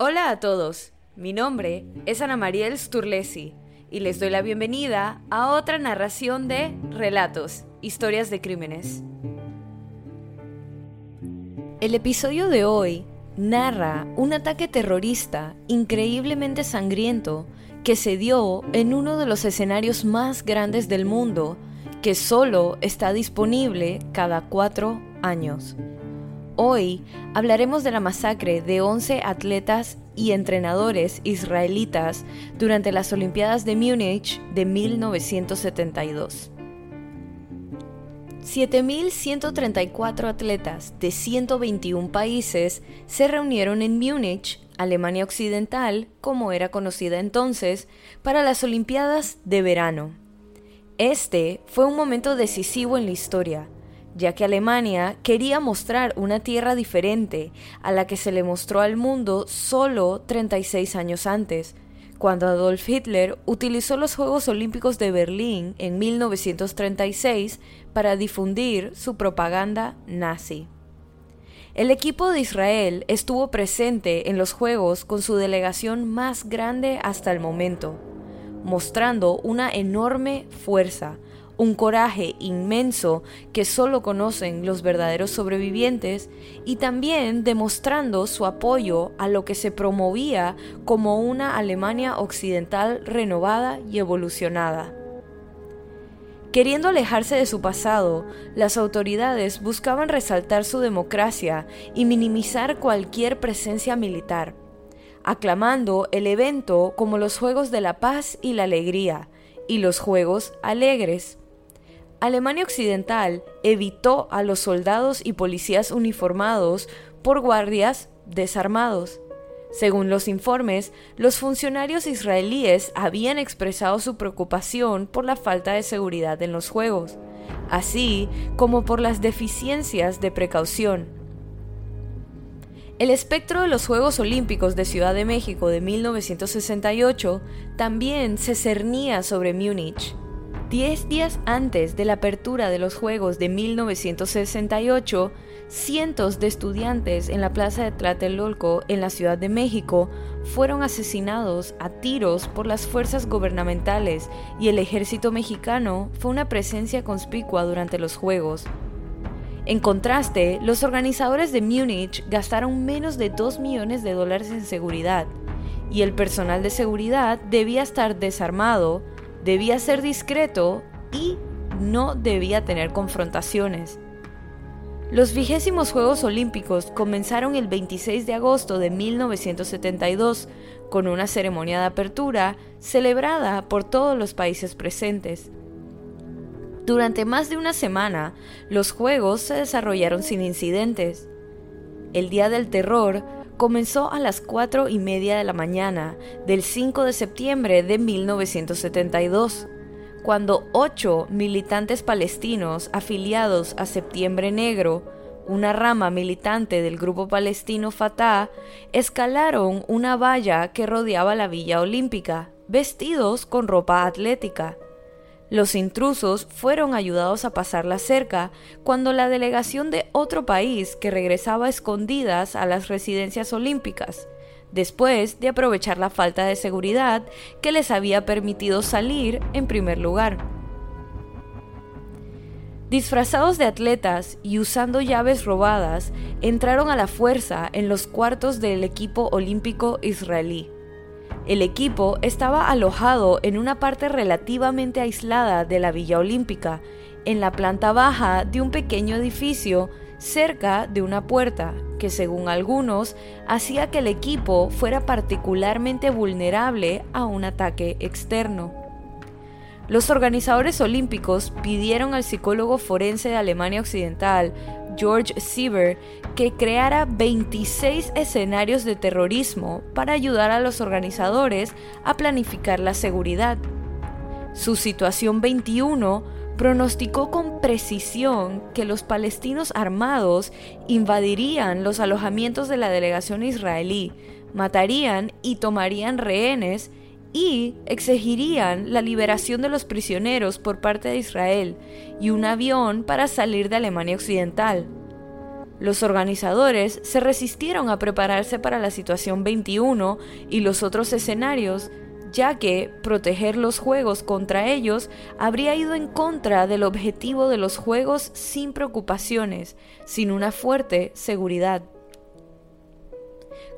Hola a todos, mi nombre es Ana Mariel Sturlesi y les doy la bienvenida a otra narración de Relatos, Historias de Crímenes. El episodio de hoy narra un ataque terrorista increíblemente sangriento que se dio en uno de los escenarios más grandes del mundo que solo está disponible cada cuatro años. Hoy hablaremos de la masacre de 11 atletas y entrenadores israelitas durante las Olimpiadas de Múnich de 1972. 7.134 atletas de 121 países se reunieron en Múnich, Alemania Occidental, como era conocida entonces, para las Olimpiadas de verano. Este fue un momento decisivo en la historia, ya que Alemania quería mostrar una tierra diferente a la que se le mostró al mundo solo 36 años antes, cuando Adolf Hitler utilizó los Juegos Olímpicos de Berlín en 1936 para difundir su propaganda nazi. El equipo de Israel estuvo presente en los Juegos con su delegación más grande hasta el momento, mostrando una enorme fuerza, un coraje inmenso que solo conocen los verdaderos sobrevivientes y también demostrando su apoyo a lo que se promovía como una Alemania occidental renovada y evolucionada. Queriendo alejarse de su pasado, las autoridades buscaban resaltar su democracia y minimizar cualquier presencia militar, aclamando el evento como los Juegos de la Paz y la Alegría y los Juegos Alegres. Alemania Occidental evitó a los soldados y policías uniformados por guardias desarmados. Según los informes, los funcionarios israelíes habían expresado su preocupación por la falta de seguridad en los Juegos, así como por las deficiencias de precaución. El espectro de los Juegos Olímpicos de Ciudad de México de 1968 también se cernía sobre Múnich. Diez días antes de la apertura de los Juegos de 1968, cientos de estudiantes en la plaza de Tlatelolco, en la Ciudad de México, fueron asesinados a tiros por las fuerzas gubernamentales y el ejército mexicano fue una presencia conspicua durante los Juegos. En contraste, los organizadores de Múnich gastaron menos de 2 millones de dólares en seguridad, y el personal de seguridad debía estar desarmado, debía ser discreto y no debía tener confrontaciones. Los vigésimos Juegos Olímpicos comenzaron el 26 de agosto de 1972 con una ceremonia de apertura celebrada por todos los países presentes. Durante más de una semana, los Juegos se desarrollaron sin incidentes. El Día del Terror comenzó a las 4 y media de la mañana del 5 de septiembre de 1972, cuando ocho militantes palestinos afiliados a Septiembre Negro, una rama militante del grupo palestino Fatah, escalaron una valla que rodeaba la Villa Olímpica, vestidos con ropa atlética. Los intrusos fueron ayudados a pasar la cerca cuando la delegación de otro país que regresaba escondidas a las residencias olímpicas, después de aprovechar la falta de seguridad que les había permitido salir en primer lugar. Disfrazados de atletas y usando llaves robadas, entraron a la fuerza en los cuartos del equipo olímpico israelí. El equipo estaba alojado en una parte relativamente aislada de la Villa Olímpica, en la planta baja de un pequeño edificio cerca de una puerta que según algunos hacía que el equipo fuera particularmente vulnerable a un ataque externo. Los organizadores olímpicos pidieron al psicólogo forense de Alemania Occidental, George Sieber, que creara 26 escenarios de terrorismo para ayudar a los organizadores a planificar la seguridad. Su situación 21 pronosticó con precisión que los palestinos armados invadirían los alojamientos de la delegación israelí, matarían y tomarían rehenes y exigirían la liberación de los prisioneros por parte de Israel y un avión para salir de Alemania Occidental. Los organizadores se resistieron a prepararse para la situación 21 y los otros escenarios, ya que proteger los juegos contra ellos habría ido en contra del objetivo de los juegos sin preocupaciones, sin una fuerte seguridad.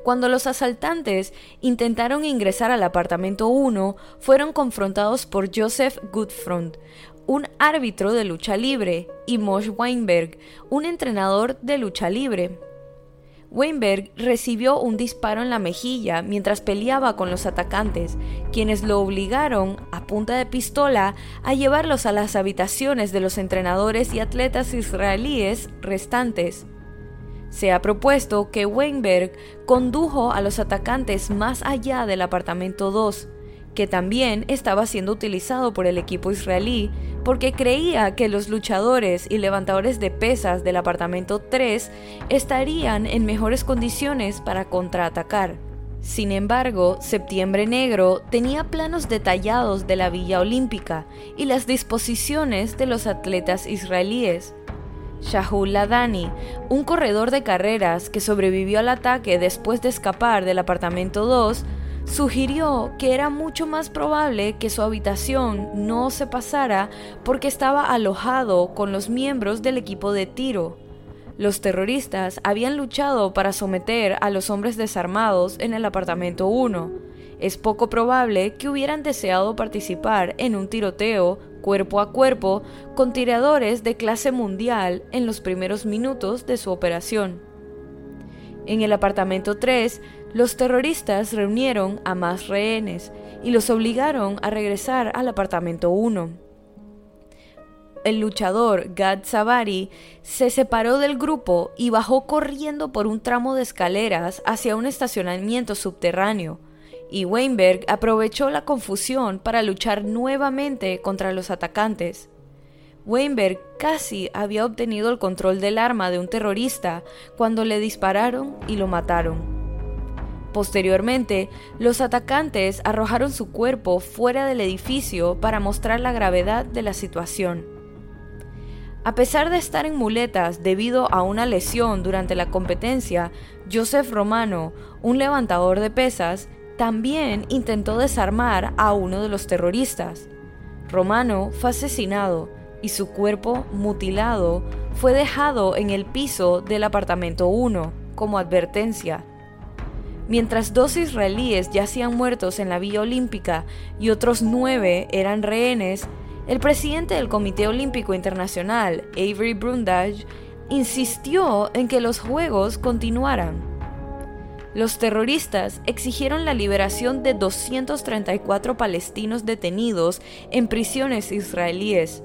Cuando los asaltantes intentaron ingresar al apartamento 1, fueron confrontados por Joseph Goodfront, un árbitro de lucha libre, y Mosh Weinberg, un entrenador de lucha libre. Weinberg recibió un disparo en la mejilla mientras peleaba con los atacantes, quienes lo obligaron, a punta de pistola, a llevarlos a las habitaciones de los entrenadores y atletas israelíes restantes. Se ha propuesto que Weinberg condujo a los atacantes más allá del apartamento 2, que también estaba siendo utilizado por el equipo israelí porque creía que los luchadores y levantadores de pesas del apartamento 3 estarían en mejores condiciones para contraatacar. Sin embargo, Septiembre Negro tenía planos detallados de la Villa Olímpica y las disposiciones de los atletas israelíes. Shahul Ladani, un corredor de carreras que sobrevivió al ataque después de escapar del apartamento 2, sugirió que era mucho más probable que su habitación no se pasara porque estaba alojado con los miembros del equipo de tiro. Los terroristas habían luchado para someter a los hombres desarmados en el apartamento 1. Es poco probable que hubieran deseado participar en un tiroteo cuerpo a cuerpo con tiradores de clase mundial en los primeros minutos de su operación. En el apartamento 3 los terroristas reunieron a más rehenes y los obligaron a regresar al apartamento 1. El luchador Gad Savari se separó del grupo y bajó corriendo por un tramo de escaleras hacia un estacionamiento subterráneo, y Weinberg aprovechó la confusión para luchar nuevamente contra los atacantes. Weinberg casi había obtenido el control del arma de un terrorista cuando le dispararon y lo mataron. Posteriormente, los atacantes arrojaron su cuerpo fuera del edificio para mostrar la gravedad de la situación. A pesar de estar en muletas debido a una lesión durante la competencia, Joseph Romano, un levantador de pesas, también intentó desarmar a uno de los terroristas. Romano fue asesinado y su cuerpo mutilado fue dejado en el piso del apartamento 1 como advertencia Mientras dos israelíes yacían muertos en la Villa Olímpica y otros nueve eran rehenes, el presidente del Comité Olímpico Internacional, Avery Brundage, insistió en que los Juegos continuaran. Los terroristas exigieron la liberación de 234 palestinos detenidos en prisiones israelíes,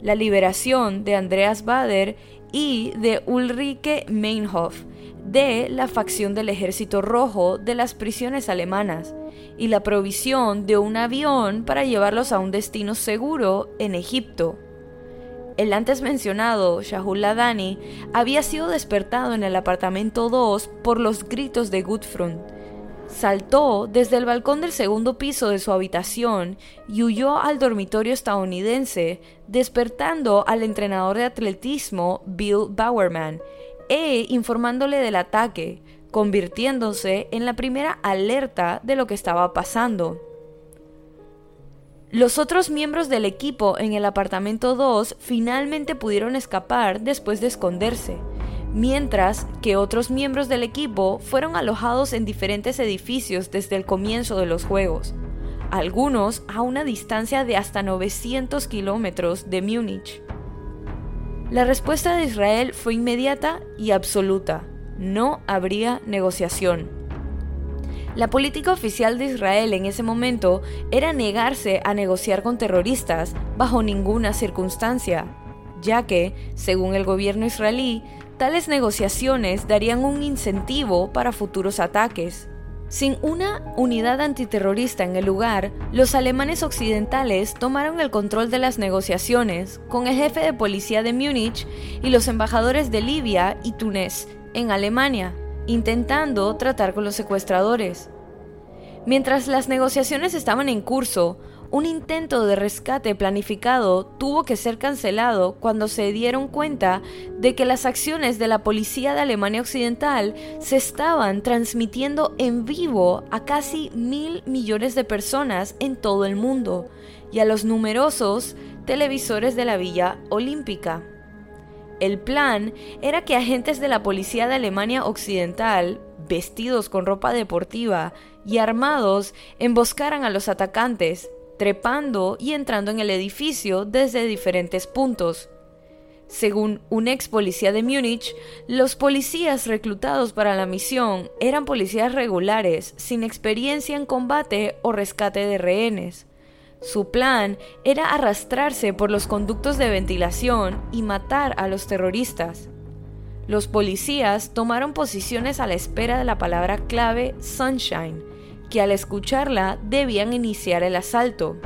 la liberación de Andreas Bader y de Ulrike Meinhof, de la facción del Ejército Rojo de las prisiones alemanas y la provisión de un avión para llevarlos a un destino seguro en Egipto. El antes mencionado Shahul Ladani había sido despertado en el apartamento 2 por los gritos de Gutfront. Saltó desde el balcón del segundo piso de su habitación y huyó al dormitorio estadounidense, despertando al entrenador de atletismo Bill Bowerman, e informándole del ataque, convirtiéndose en la primera alerta de lo que estaba pasando. Los otros miembros del equipo en el apartamento 2 finalmente pudieron escapar después de esconderse, mientras que otros miembros del equipo fueron alojados en diferentes edificios desde el comienzo de los juegos, algunos a una distancia de hasta 900 kilómetros de Múnich. La respuesta de Israel fue inmediata y absoluta. No habría negociación. La política oficial de Israel en ese momento era negarse a negociar con terroristas bajo ninguna circunstancia, ya que, según el gobierno israelí, tales negociaciones darían un incentivo para futuros ataques. Sin una unidad antiterrorista en el lugar, los alemanes occidentales tomaron el control de las negociaciones con el jefe de policía de Múnich y los embajadores de Libia y Túnez en Alemania, intentando tratar con los secuestradores. Mientras las negociaciones estaban en curso, un intento de rescate planificado tuvo que ser cancelado cuando se dieron cuenta de que las acciones de la policía de Alemania Occidental se estaban transmitiendo en vivo a casi mil millones de personas en todo el mundo y a los numerosos televisores de la Villa Olímpica. El plan era que agentes de la policía de Alemania Occidental, vestidos con ropa deportiva y armados, emboscaran a los atacantes, trepando y entrando en el edificio desde diferentes puntos. Según un ex policía de Múnich, los policías reclutados para la misión eran policías regulares, sin experiencia en combate o rescate de rehenes. Su plan era arrastrarse por los conductos de ventilación y matar a los terroristas. Los policías tomaron posiciones a la espera de la palabra clave Sunshine, que al escucharla debían iniciar el asalto.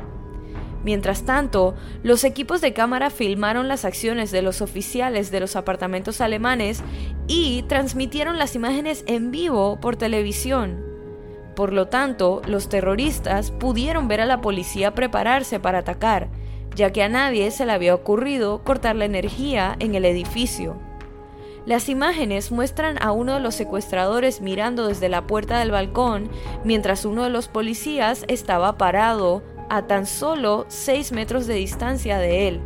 Mientras tanto, los equipos de cámara filmaron las acciones de los oficiales de los apartamentos alemanes y transmitieron las imágenes en vivo por televisión. Por lo tanto, los terroristas pudieron ver a la policía prepararse para atacar, ya que a nadie se le había ocurrido cortar la energía en el edificio. Las imágenes muestran a uno de los secuestradores mirando desde la puerta del balcón, mientras uno de los policías estaba parado a tan solo 6 metros de distancia de él.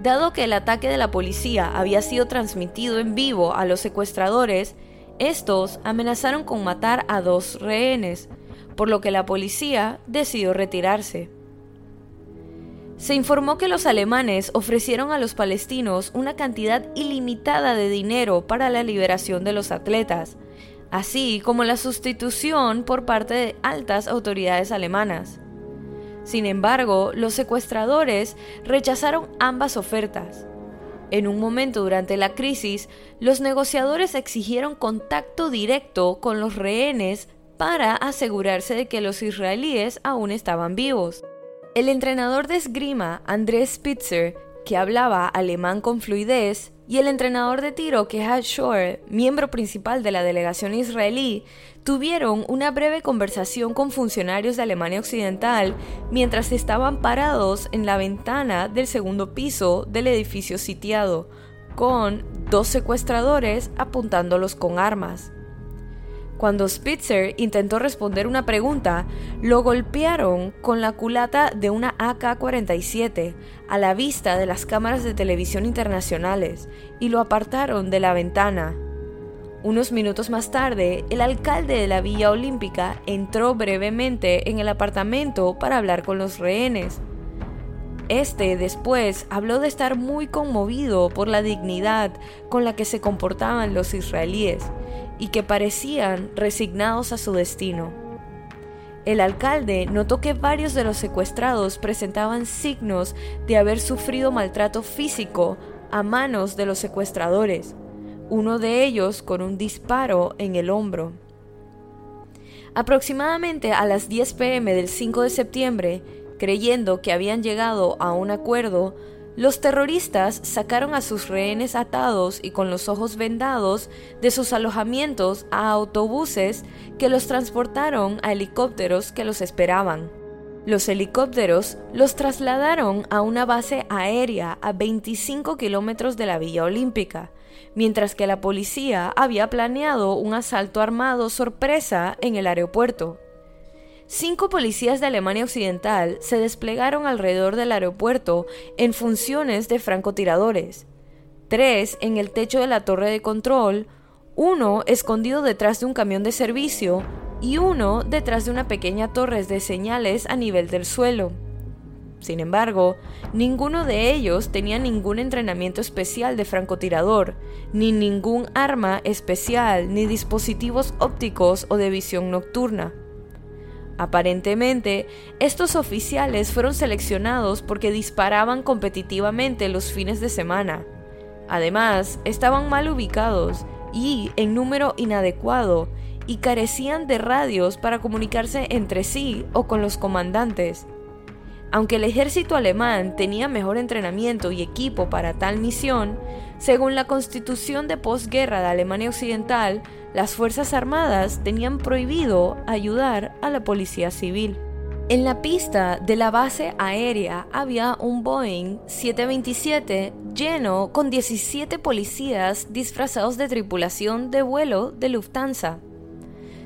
Dado que el ataque de la policía había sido transmitido en vivo a los secuestradores, estos amenazaron con matar a dos rehenes, por lo que la policía decidió retirarse. Se informó que los alemanes ofrecieron a los palestinos una cantidad ilimitada de dinero para la liberación de los atletas, así como la sustitución por parte de altas autoridades alemanas. Sin embargo, los secuestradores rechazaron ambas ofertas. En un momento durante la crisis, los negociadores exigieron contacto directo con los rehenes para asegurarse de que los israelíes aún estaban vivos. El entrenador de esgrima, Andrés Spitzer, que hablaba alemán con fluidez, y el entrenador de tiro Kehat Shore, miembro principal de la delegación israelí, tuvieron una breve conversación con funcionarios de Alemania Occidental mientras estaban parados en la ventana del segundo piso del edificio sitiado, con dos secuestradores apuntándolos con armas. Cuando Spitzer intentó responder una pregunta, lo golpearon con la culata de una AK-47 a la vista de las cámaras de televisión internacionales y lo apartaron de la ventana. Unos minutos más tarde, el alcalde de la Villa Olímpica entró brevemente en el apartamento para hablar con los rehenes. Este después habló de estar muy conmovido por la dignidad con la que se comportaban los israelíes y que parecían resignados a su destino. El alcalde notó que varios de los secuestrados presentaban signos de haber sufrido maltrato físico a manos de los secuestradores, uno de ellos con un disparo en el hombro. Aproximadamente a las 10 pm del 5 de septiembre, creyendo que habían llegado a un acuerdo, los terroristas sacaron a sus rehenes atados y con los ojos vendados de sus alojamientos a autobuses que los transportaron a helicópteros que los esperaban. Los helicópteros los trasladaron a una base aérea a 25 kilómetros de la Villa Olímpica, mientras que la policía había planeado un asalto armado sorpresa en el aeropuerto. Cinco policías de Alemania Occidental se desplegaron alrededor del aeropuerto en funciones de francotiradores, tres en el techo de la torre de control, uno escondido detrás de un camión de servicio y uno detrás de una pequeña torre de señales a nivel del suelo. Sin embargo, ninguno de ellos tenía ningún entrenamiento especial de francotirador, ni ningún arma especial, ni dispositivos ópticos o de visión nocturna. Aparentemente, estos oficiales fueron seleccionados porque disparaban competitivamente los fines de semana. Además, estaban mal ubicados y en número inadecuado y carecían de radios para comunicarse entre sí o con los comandantes. Aunque el ejército alemán tenía mejor entrenamiento y equipo para tal misión, según la constitución de posguerra de Alemania Occidental, las Fuerzas Armadas tenían prohibido ayudar a la policía civil. En la pista de la base aérea había un Boeing 727 lleno con 17 policías disfrazados de tripulación de vuelo de Lufthansa.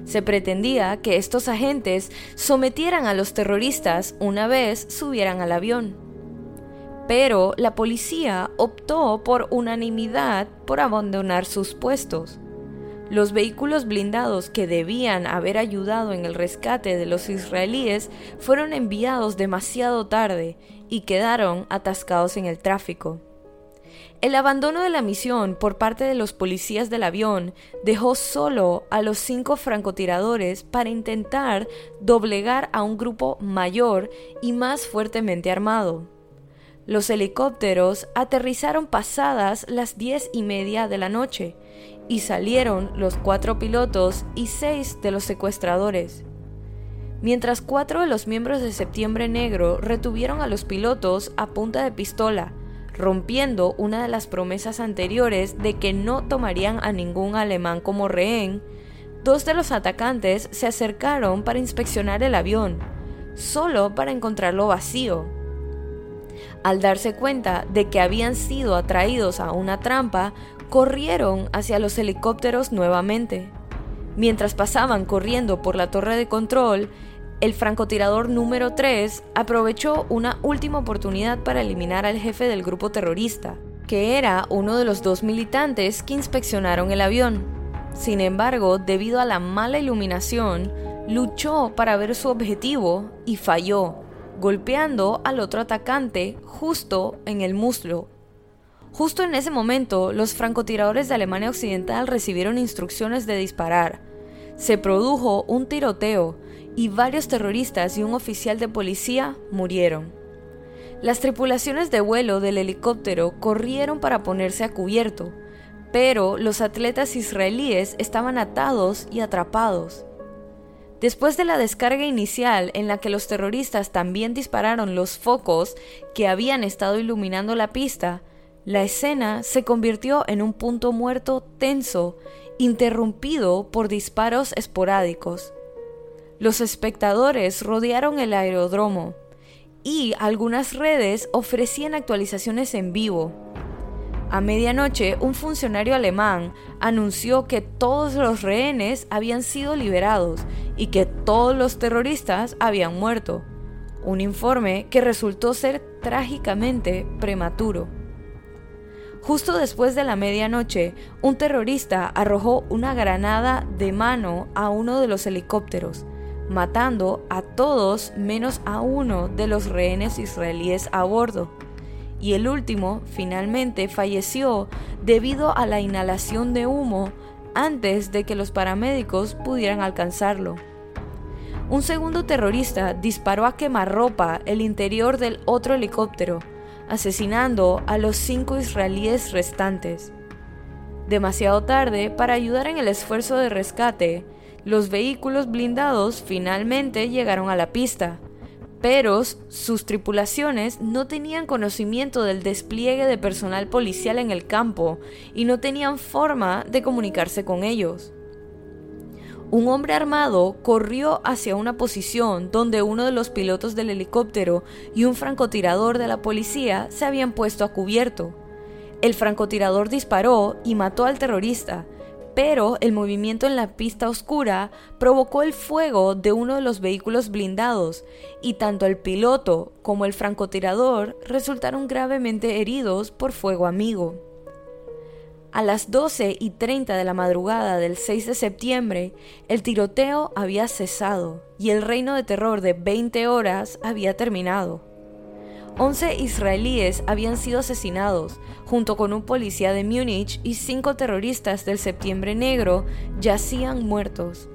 Se pretendía que estos agentes sometieran a los terroristas una vez subieran al avión. Pero la policía optó por unanimidad por abandonar sus puestos. Los vehículos blindados que debían haber ayudado en el rescate de los israelíes fueron enviados demasiado tarde y quedaron atascados en el tráfico. El abandono de la misión por parte de los policías del avión dejó solo a los cinco francotiradores para intentar doblegar a un grupo mayor y más fuertemente armado. Los helicópteros aterrizaron pasadas las diez y media de la noche y salieron los cuatro pilotos y seis de los secuestradores. Mientras cuatro de los miembros de Septiembre Negro retuvieron a los pilotos a punta de pistola, rompiendo una de las promesas anteriores de que no tomarían a ningún alemán como rehén, dos de los atacantes se acercaron para inspeccionar el avión, solo para encontrarlo vacío. Al darse cuenta de que habían sido atraídos a una trampa, corrieron hacia los helicópteros nuevamente. Mientras pasaban corriendo por la torre de control, el francotirador número 3 aprovechó una última oportunidad para eliminar al jefe del grupo terrorista, que era uno de los dos militantes que inspeccionaron el avión. Sin embargo, debido a la mala iluminación, luchó para ver su objetivo y falló, golpeando al otro atacante justo en el muslo. Justo en ese momento, los francotiradores de Alemania Occidental recibieron instrucciones de disparar. Se produjo un tiroteo y varios terroristas y un oficial de policía murieron. Las tripulaciones de vuelo del helicóptero corrieron para ponerse a cubierto, pero los atletas israelíes estaban atados y atrapados. Después de la descarga inicial en la que los terroristas también dispararon los focos que habían estado iluminando la pista, la escena se convirtió en un punto muerto tenso, interrumpido por disparos esporádicos. Los espectadores rodearon el aeródromo y algunas redes ofrecían actualizaciones en vivo. A medianoche, un funcionario alemán anunció que todos los rehenes habían sido liberados y que todos los terroristas habían muerto, un informe que resultó ser trágicamente prematuro. Justo después de la medianoche, un terrorista arrojó una granada de mano a uno de los helicópteros, matando a todos menos a uno de los rehenes israelíes a bordo. Y el último finalmente falleció debido a la inhalación de humo antes de que los paramédicos pudieran alcanzarlo. Un segundo terrorista disparó a quemarropa el interior del otro helicóptero, asesinando a los cinco israelíes restantes. Demasiado tarde para ayudar en el esfuerzo de rescate, los vehículos blindados finalmente llegaron a la pista, pero sus tripulaciones no tenían conocimiento del despliegue de personal policial en el campo y no tenían forma de comunicarse con ellos. Un hombre armado corrió hacia una posición donde uno de los pilotos del helicóptero y un francotirador de la policía se habían puesto a cubierto. El francotirador disparó y mató al terrorista, pero el movimiento en la pista oscura provocó el fuego de uno de los vehículos blindados y tanto el piloto como el francotirador resultaron gravemente heridos por fuego amigo. A las 12 y 30 de la madrugada del 6 de septiembre, el tiroteo había cesado y el reino de terror de 20 horas había terminado. 11 israelíes habían sido asesinados, junto con un policía de Múnich y cinco terroristas del Septiembre Negro yacían muertos.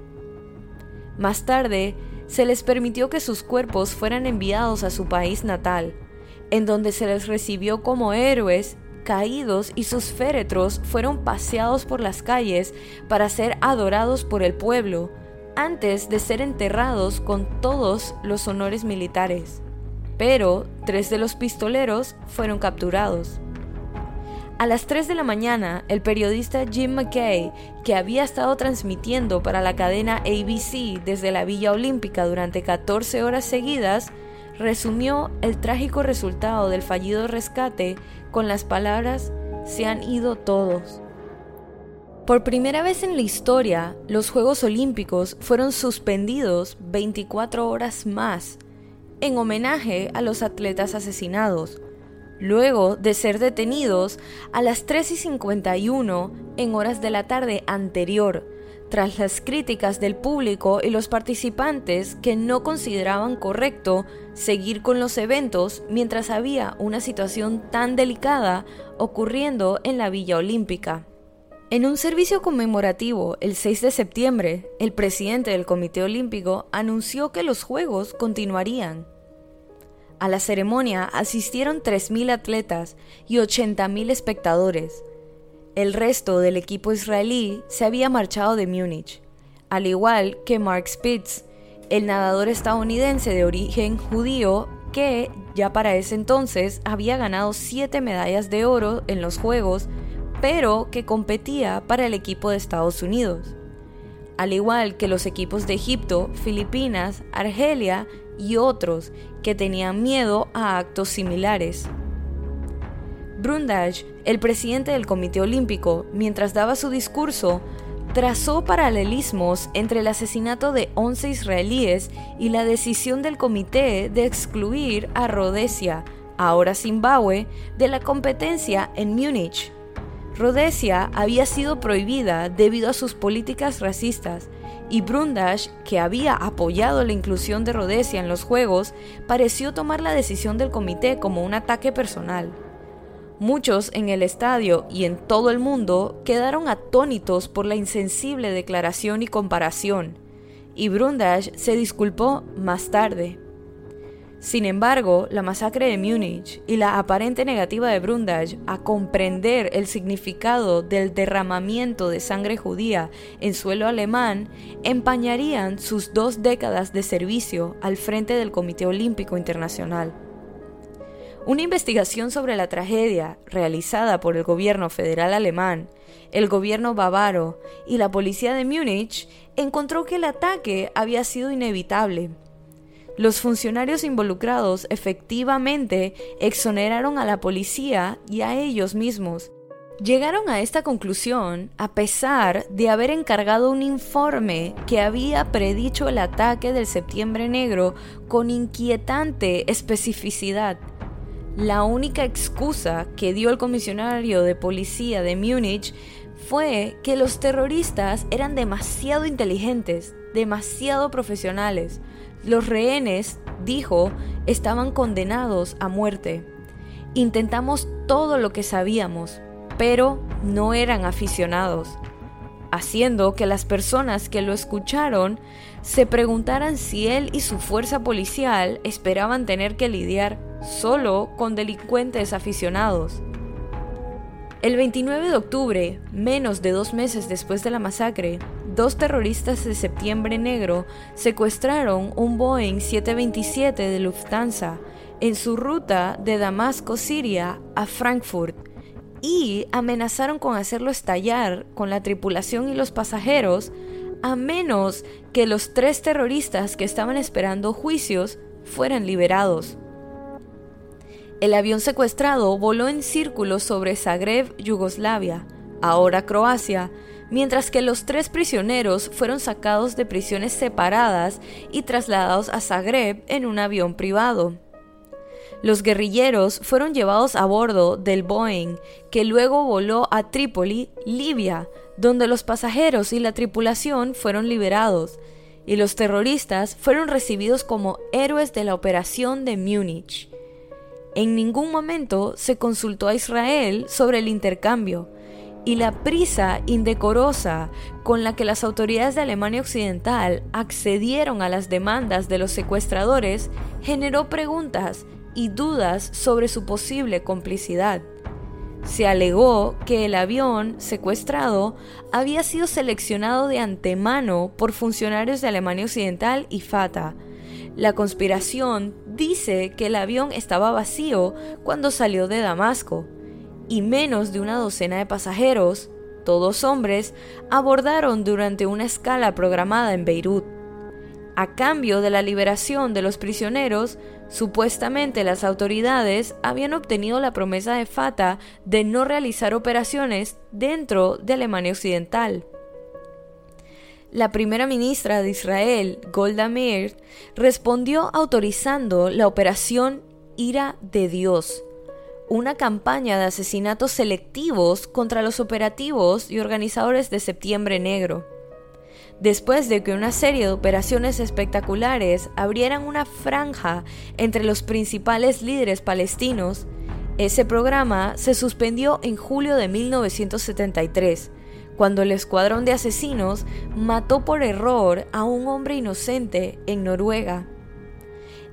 Más tarde, se les permitió que sus cuerpos fueran enviados a su país natal, en donde se les recibió como héroes caídos y sus féretros fueron paseados por las calles para ser adorados por el pueblo, antes de ser enterrados con todos los honores militares. Pero tres de los pistoleros fueron capturados. A las 3 de la mañana, el periodista Jim McKay, que había estado transmitiendo para la cadena ABC desde la Villa Olímpica durante 14 horas seguidas, resumió el trágico resultado del fallido rescate con las palabras se han ido todos. Por primera vez en la historia, los Juegos Olímpicos fueron suspendidos 24 horas más, en homenaje a los atletas asesinados, luego de ser detenidos a las 3 y 51 en horas de la tarde anterior, tras las críticas del público y los participantes que no consideraban correcto seguir con los eventos mientras había una situación tan delicada ocurriendo en la Villa Olímpica. En un servicio conmemorativo el 6 de septiembre, el presidente del Comité Olímpico anunció que los Juegos continuarían a la ceremonia asistieron 3.000 atletas y 80.000 espectadores. El resto del equipo israelí se había marchado de Múnich, al igual que Mark Spitz, el nadador estadounidense de origen judío que ya para ese entonces había ganado 7 medallas de oro en los Juegos, pero que competía para el equipo de Estados Unidos. Al igual que los equipos de Egipto, Filipinas, Argelia y otros que tenían miedo a actos similares. Brundage, el presidente del Comité Olímpico, mientras daba su discurso, trazó paralelismos entre el asesinato de 11 israelíes y la decisión del comité de excluir a Rhodesia, ahora Zimbabue, de la competencia en Múnich. Rhodesia había sido prohibida debido a sus políticas racistas y Brundage, que había apoyado la inclusión de Rhodesia en los Juegos, pareció tomar la decisión del comité como un ataque personal. Muchos en el estadio y en todo el mundo quedaron atónitos por la insensible declaración y comparación, y Brundage se disculpó más tarde. Sin embargo, la masacre de Múnich y la aparente negativa de Brundage a comprender el significado del derramamiento de sangre judía en suelo alemán empañarían sus dos décadas de servicio al frente del Comité Olímpico Internacional. Una investigación sobre la tragedia realizada por el gobierno federal alemán, el gobierno bávaro y la policía de Múnich encontró que el ataque había sido inevitable los funcionarios involucrados efectivamente exoneraron a la policía y a ellos mismos. Llegaron a esta conclusión a pesar de haber encargado un informe que había predicho el ataque del Septiembre Negro con inquietante especificidad. La única excusa que dio el comisionario de policía de Múnich fue que los terroristas eran demasiado inteligentes, demasiado profesionales, los rehenes, dijo, estaban condenados a muerte. Intentamos todo lo que sabíamos, pero no eran aficionados, haciendo que las personas que lo escucharon se preguntaran si él y su fuerza policial esperaban tener que lidiar solo con delincuentes aficionados. El 29 de octubre, menos de dos meses después de la masacre, dos terroristas de Septiembre Negro secuestraron un Boeing 727 de Lufthansa en su ruta de Damasco, Siria, a Frankfurt y amenazaron con hacerlo estallar con la tripulación y los pasajeros a menos que los tres terroristas que estaban esperando juicios fueran liberados. El avión secuestrado voló en círculo sobre Zagreb, Yugoslavia, ahora Croacia, mientras que los tres prisioneros fueron sacados de prisiones separadas y trasladados a Zagreb en un avión privado. Los guerrilleros fueron llevados a bordo del Boeing, que luego voló a Trípoli, Libia, donde los pasajeros y la tripulación fueron liberados, y los terroristas fueron recibidos como héroes de la operación de Múnich. En ningún momento se consultó a Israel sobre el intercambio, y la prisa indecorosa con la que las autoridades de Alemania Occidental accedieron a las demandas de los secuestradores generó preguntas y dudas sobre su posible complicidad. Se alegó que el avión secuestrado había sido seleccionado de antemano por funcionarios de Alemania Occidental y Fatah, La conspiración dice que el avión estaba vacío cuando salió de Damasco y menos de una docena de pasajeros, todos hombres, abordaron durante una escala programada en Beirut. A cambio de la liberación de los prisioneros, supuestamente las autoridades habían obtenido la promesa de Fatah de no realizar operaciones dentro de Alemania Occidental. La primera ministra de Israel, Golda Meir, respondió autorizando la operación Ira de Dios, una campaña de asesinatos selectivos contra los operativos y organizadores de Septiembre Negro. Después de que una serie de operaciones espectaculares abrieran una franja entre los principales líderes palestinos, ese programa se suspendió en julio de 1973, cuando el escuadrón de asesinos mató por error a un hombre inocente en Noruega.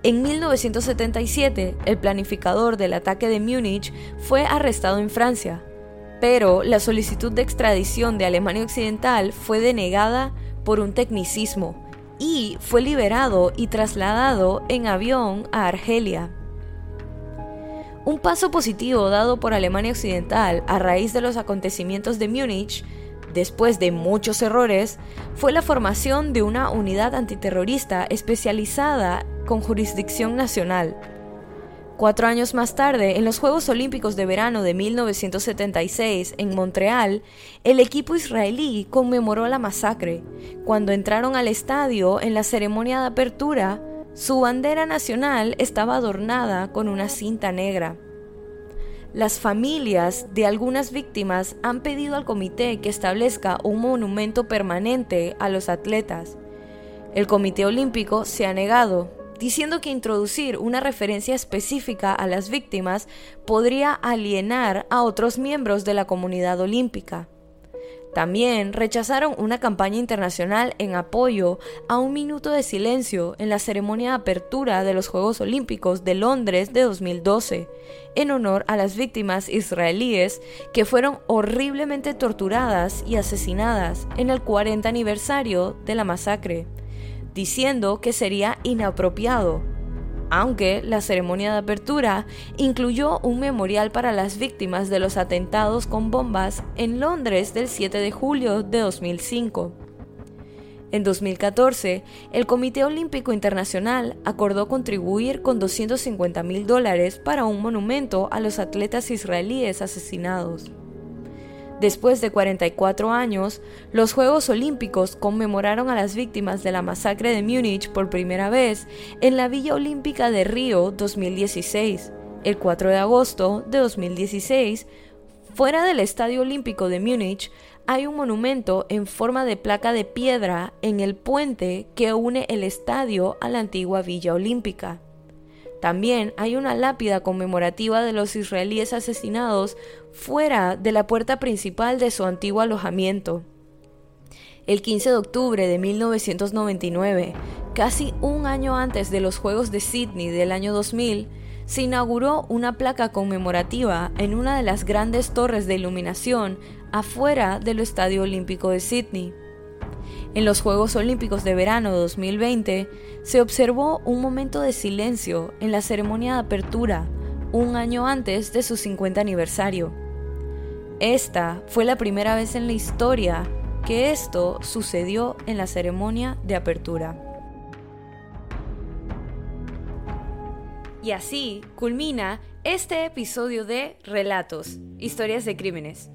En 1977, el planificador del ataque de Múnich fue arrestado en Francia, pero la solicitud de extradición de Alemania Occidental fue denegada por un tecnicismo y fue liberado y trasladado en avión a Argelia. Un paso positivo dado por Alemania Occidental a raíz de los acontecimientos de Múnich después de muchos errores, fue la formación de una unidad antiterrorista especializada con jurisdicción nacional. Cuatro años más tarde, en los Juegos Olímpicos de Verano de 1976 en Montreal, el equipo israelí conmemoró la masacre. Cuando entraron al estadio en la ceremonia de apertura, su bandera nacional estaba adornada con una cinta negra. Las familias de algunas víctimas han pedido al comité que establezca un monumento permanente a los atletas. El Comité Olímpico se ha negado, diciendo que introducir una referencia específica a las víctimas podría alienar a otros miembros de la comunidad olímpica. También rechazaron una campaña internacional en apoyo a un minuto de silencio en la ceremonia de apertura de los Juegos Olímpicos de Londres de 2012, en honor a las víctimas israelíes que fueron horriblemente torturadas y asesinadas en el 40 aniversario de la masacre, diciendo que sería inapropiado aunque la ceremonia de apertura incluyó un memorial para las víctimas de los atentados con bombas en Londres del 7 de julio de 2005. En 2014, el Comité Olímpico Internacional acordó contribuir con 250 mil dólares para un monumento a los atletas israelíes asesinados. Después de 44 años, los Juegos Olímpicos conmemoraron a las víctimas de la masacre de Múnich por primera vez en la Villa Olímpica de Río 2016. El 4 de agosto de 2016, fuera del Estadio Olímpico de Múnich, hay un monumento en forma de placa de piedra en el puente que une el estadio a la antigua Villa Olímpica. También hay una lápida conmemorativa de los israelíes asesinados fuera de la puerta principal de su antiguo alojamiento. El 15 de octubre de 1999, casi un año antes de los Juegos de Sydney del año 2000, se inauguró una placa conmemorativa en una de las grandes torres de iluminación afuera del Estadio Olímpico de Sydney. En los Juegos Olímpicos de Verano 2020 se observó un momento de silencio en la ceremonia de apertura, un año antes de su 50 aniversario. Esta fue la primera vez en la historia que esto sucedió en la ceremonia de apertura. Y así culmina este episodio de Relatos, Historias de Crímenes.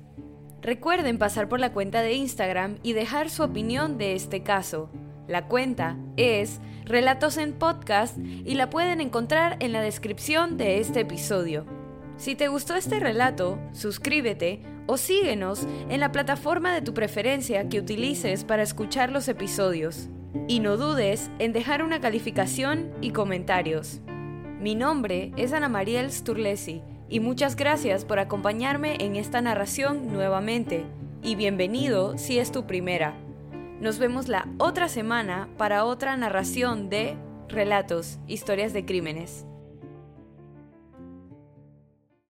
Recuerden pasar por la cuenta de Instagram y dejar su opinión de este caso. La cuenta es Relatos en Podcast y la pueden encontrar en la descripción de este episodio. Si te gustó este relato, suscríbete o síguenos en la plataforma de tu preferencia que utilices para escuchar los episodios. Y no dudes en dejar una calificación y comentarios. Mi nombre es Ana Mariel Sturlesi y muchas gracias por acompañarme en esta narración nuevamente y bienvenido si es tu primera. Nos vemos la otra semana para otra narración de Relatos, Historias de Crímenes.